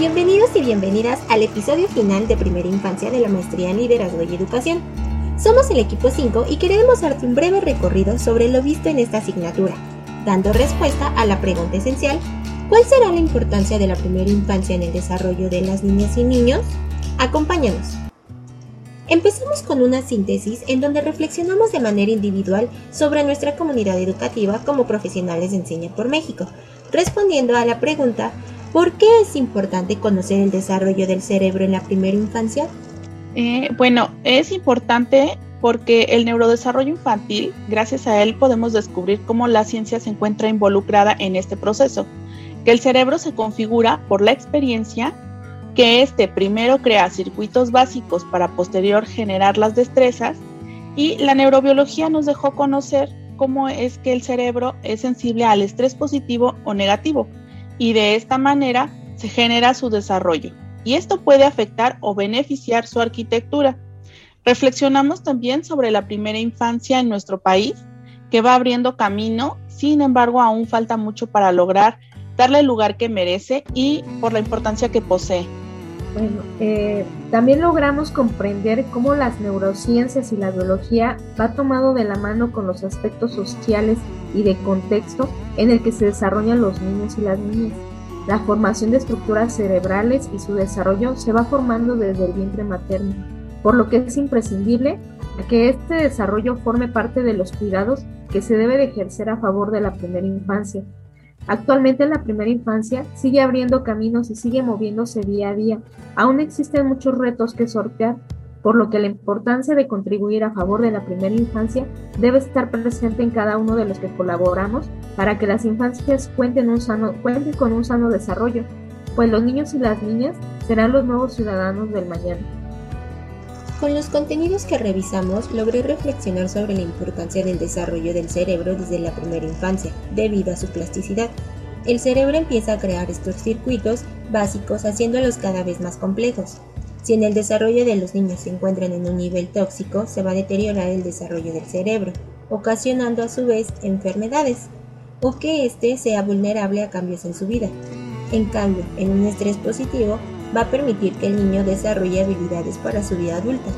Bienvenidos y bienvenidas al episodio final de Primera Infancia de la Maestría en Liderazgo y Educación. Somos el equipo 5 y queremos darte un breve recorrido sobre lo visto en esta asignatura, dando respuesta a la pregunta esencial, ¿cuál será la importancia de la primera infancia en el desarrollo de las niñas y niños? Acompáñanos. Empezamos con una síntesis en donde reflexionamos de manera individual sobre nuestra comunidad educativa como profesionales de Enseña por México, respondiendo a la pregunta ¿Por qué es importante conocer el desarrollo del cerebro en la primera infancia? Eh, bueno, es importante porque el neurodesarrollo infantil, gracias a él podemos descubrir cómo la ciencia se encuentra involucrada en este proceso, que el cerebro se configura por la experiencia, que éste primero crea circuitos básicos para posterior generar las destrezas, y la neurobiología nos dejó conocer cómo es que el cerebro es sensible al estrés positivo o negativo, y de esta manera se genera su desarrollo. Y esto puede afectar o beneficiar su arquitectura. Reflexionamos también sobre la primera infancia en nuestro país, que va abriendo camino, sin embargo aún falta mucho para lograr darle el lugar que merece y por la importancia que posee. Bueno, eh, también logramos comprender cómo las neurociencias y la biología va tomado de la mano con los aspectos sociales y de contexto en el que se desarrollan los niños y las niñas. La formación de estructuras cerebrales y su desarrollo se va formando desde el vientre materno, por lo que es imprescindible que este desarrollo forme parte de los cuidados que se debe de ejercer a favor de la primera infancia, Actualmente la primera infancia sigue abriendo caminos y sigue moviéndose día a día. Aún existen muchos retos que sortear, por lo que la importancia de contribuir a favor de la primera infancia debe estar presente en cada uno de los que colaboramos para que las infancias cuenten, cuenten con un sano desarrollo, pues los niños y las niñas serán los nuevos ciudadanos del mañana. Con los contenidos que revisamos, logré reflexionar sobre la importancia del desarrollo del cerebro desde la primera infancia, debido a su plasticidad. El cerebro empieza a crear estos circuitos básicos haciéndolos cada vez más complejos. Si en el desarrollo de los niños se encuentran en un nivel tóxico, se va a deteriorar el desarrollo del cerebro, ocasionando a su vez enfermedades, o que éste sea vulnerable a cambios en su vida. En cambio, en un estrés positivo, va a permitir que el niño desarrolle habilidades para su vida adulta.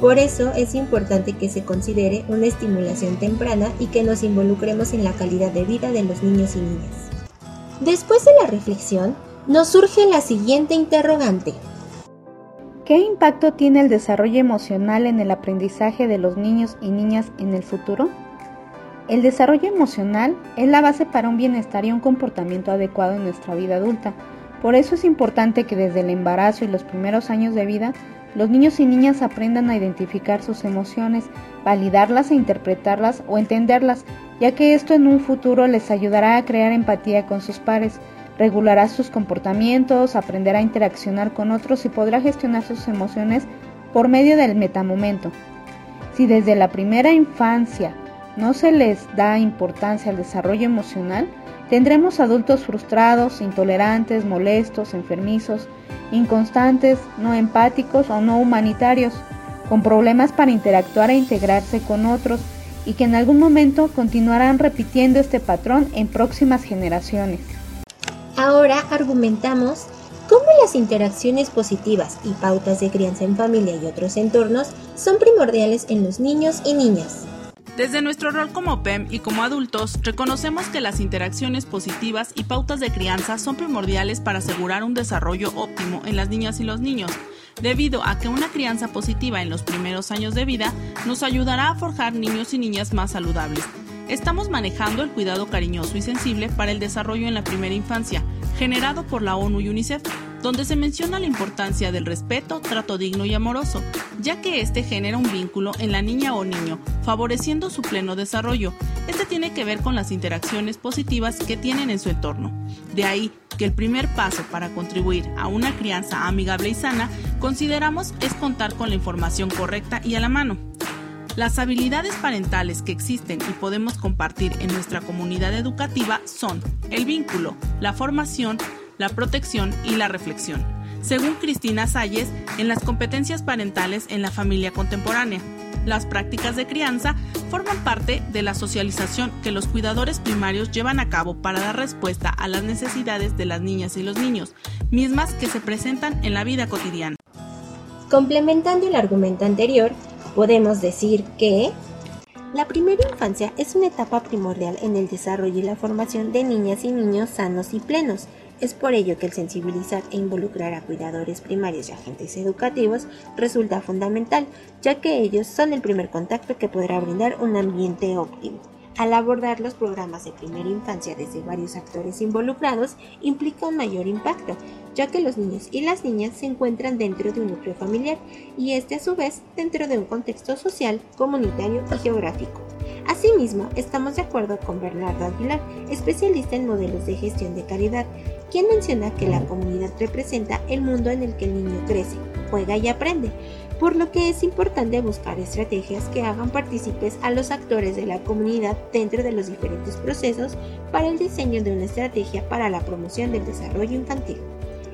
Por eso es importante que se considere una estimulación temprana y que nos involucremos en la calidad de vida de los niños y niñas. Después de la reflexión, nos surge la siguiente interrogante. ¿Qué impacto tiene el desarrollo emocional en el aprendizaje de los niños y niñas en el futuro? El desarrollo emocional es la base para un bienestar y un comportamiento adecuado en nuestra vida adulta por eso es importante que desde el embarazo y los primeros años de vida, los niños y niñas aprendan a identificar sus emociones, validarlas e interpretarlas o entenderlas, ya que esto en un futuro les ayudará a crear empatía con sus pares, regulará sus comportamientos, aprenderá a interaccionar con otros y podrá gestionar sus emociones por medio del metamomento. Si desde la primera infancia no se les da importancia al desarrollo emocional, Tendremos adultos frustrados, intolerantes, molestos, enfermizos, inconstantes, no empáticos o no humanitarios, con problemas para interactuar e integrarse con otros y que en algún momento continuarán repitiendo este patrón en próximas generaciones. Ahora argumentamos cómo las interacciones positivas y pautas de crianza en familia y otros entornos son primordiales en los niños y niñas. Desde nuestro rol como PEM y como adultos, reconocemos que las interacciones positivas y pautas de crianza son primordiales para asegurar un desarrollo óptimo en las niñas y los niños, debido a que una crianza positiva en los primeros años de vida nos ayudará a forjar niños y niñas más saludables. Estamos manejando el cuidado cariñoso y sensible para el desarrollo en la primera infancia, generado por la ONU y UNICEF, donde se menciona la importancia del respeto, trato digno y amoroso, ya que este genera un vínculo en la niña o niño, favoreciendo su pleno desarrollo. Este tiene que ver con las interacciones positivas que tienen en su entorno. De ahí que el primer paso para contribuir a una crianza amigable y sana, consideramos es contar con la información correcta y a la mano. Las habilidades parentales que existen y podemos compartir en nuestra comunidad educativa son el vínculo, la formación, la protección y la reflexión, según Cristina Salles en las competencias parentales en la familia contemporánea. Las prácticas de crianza forman parte de la socialización que los cuidadores primarios llevan a cabo para dar respuesta a las necesidades de las niñas y los niños, mismas que se presentan en la vida cotidiana. Complementando el argumento anterior, podemos decir que la primera infancia es una etapa primordial en el desarrollo y la formación de niñas y niños sanos y plenos. Es por ello que el sensibilizar e involucrar a cuidadores primarios y agentes educativos resulta fundamental, ya que ellos son el primer contacto que podrá brindar un ambiente óptimo. Al abordar los programas de primera infancia desde varios actores involucrados implica un mayor impacto, ya que los niños y las niñas se encuentran dentro de un núcleo familiar y este a su vez dentro de un contexto social, comunitario y geográfico. Asimismo, estamos de acuerdo con Bernardo Aguilar, especialista en modelos de gestión de calidad, quien menciona que la comunidad representa el mundo en el que el niño crece, juega y aprende, por lo que es importante buscar estrategias que hagan partícipes a los actores de la comunidad dentro de los diferentes procesos para el diseño de una estrategia para la promoción del desarrollo infantil.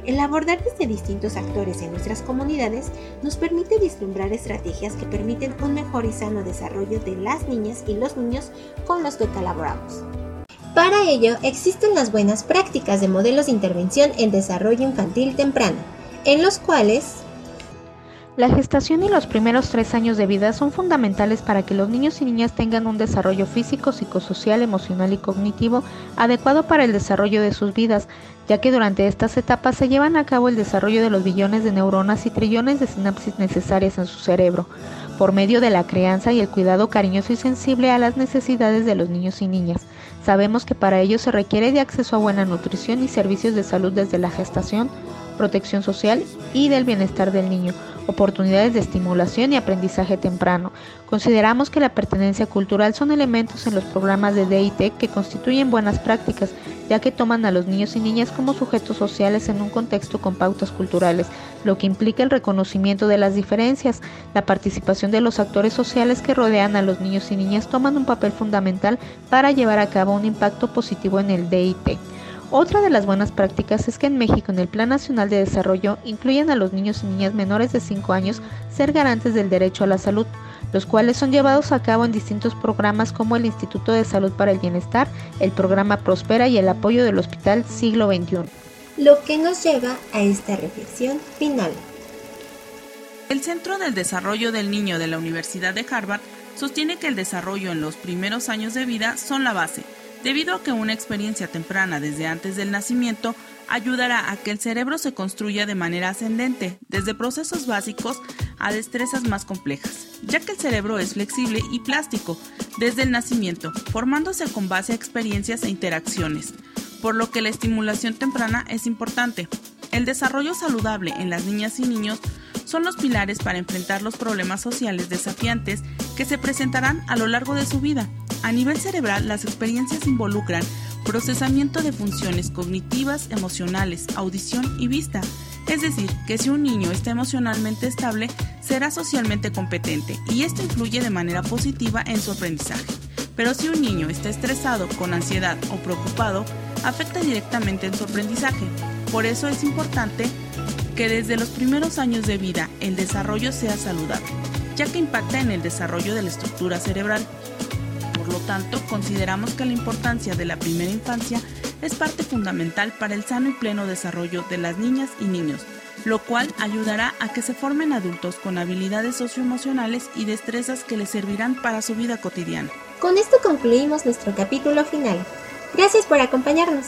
El abordar desde distintos actores en nuestras comunidades nos permite vislumbrar estrategias que permiten un mejor y sano desarrollo de las niñas y los niños con los que colaboramos. Ello existen las buenas prácticas de modelos de intervención en desarrollo infantil temprano, en los cuales la gestación y los primeros tres años de vida son fundamentales para que los niños y niñas tengan un desarrollo físico, psicosocial, emocional y cognitivo adecuado para el desarrollo de sus vidas, ya que durante estas etapas se llevan a cabo el desarrollo de los billones de neuronas y trillones de sinapsis necesarias en su cerebro, por medio de la crianza y el cuidado cariñoso y sensible a las necesidades de los niños y niñas. Sabemos que para ello se requiere de acceso a buena nutrición y servicios de salud desde la gestación, protección social y del bienestar del niño, oportunidades de estimulación y aprendizaje temprano. Consideramos que la pertenencia cultural son elementos en los programas de DIT que constituyen buenas prácticas, ya que toman a los niños y niñas como sujetos sociales en un contexto con pautas culturales, lo que implica el reconocimiento de las diferencias. La participación de los actores sociales que rodean a los niños y niñas toman un papel fundamental para llevar a cabo un impacto positivo en el DIT. Otra de las buenas prácticas es que en México en el Plan Nacional de Desarrollo incluyen a los niños y niñas menores de 5 años ser garantes del derecho a la salud, los cuales son llevados a cabo en distintos programas como el Instituto de Salud para el Bienestar, el programa Prospera y el apoyo del Hospital Siglo XXI. Lo que nos lleva a esta reflexión final. El Centro del Desarrollo del Niño de la Universidad de Harvard sostiene que el desarrollo en los primeros años de vida son la base debido a que una experiencia temprana desde antes del nacimiento ayudará a que el cerebro se construya de manera ascendente, desde procesos básicos a destrezas más complejas, ya que el cerebro es flexible y plástico desde el nacimiento, formándose con base a experiencias e interacciones, por lo que la estimulación temprana es importante. El desarrollo saludable en las niñas y niños son los pilares para enfrentar los problemas sociales desafiantes que se presentarán a lo largo de su vida a nivel cerebral, las experiencias involucran procesamiento de funciones cognitivas, emocionales, audición y vista. Es decir, que si un niño está emocionalmente estable, será socialmente competente y esto influye de manera positiva en su aprendizaje. Pero si un niño está estresado, con ansiedad o preocupado, afecta directamente en su aprendizaje. Por eso es importante que desde los primeros años de vida el desarrollo sea saludable, ya que impacta en el desarrollo de la estructura cerebral. Lo tanto, consideramos que la importancia de la primera infancia es parte fundamental para el sano y pleno desarrollo de las niñas y niños, lo cual ayudará a que se formen adultos con habilidades socioemocionales y destrezas que les servirán para su vida cotidiana. Con esto concluimos nuestro capítulo final. Gracias por acompañarnos.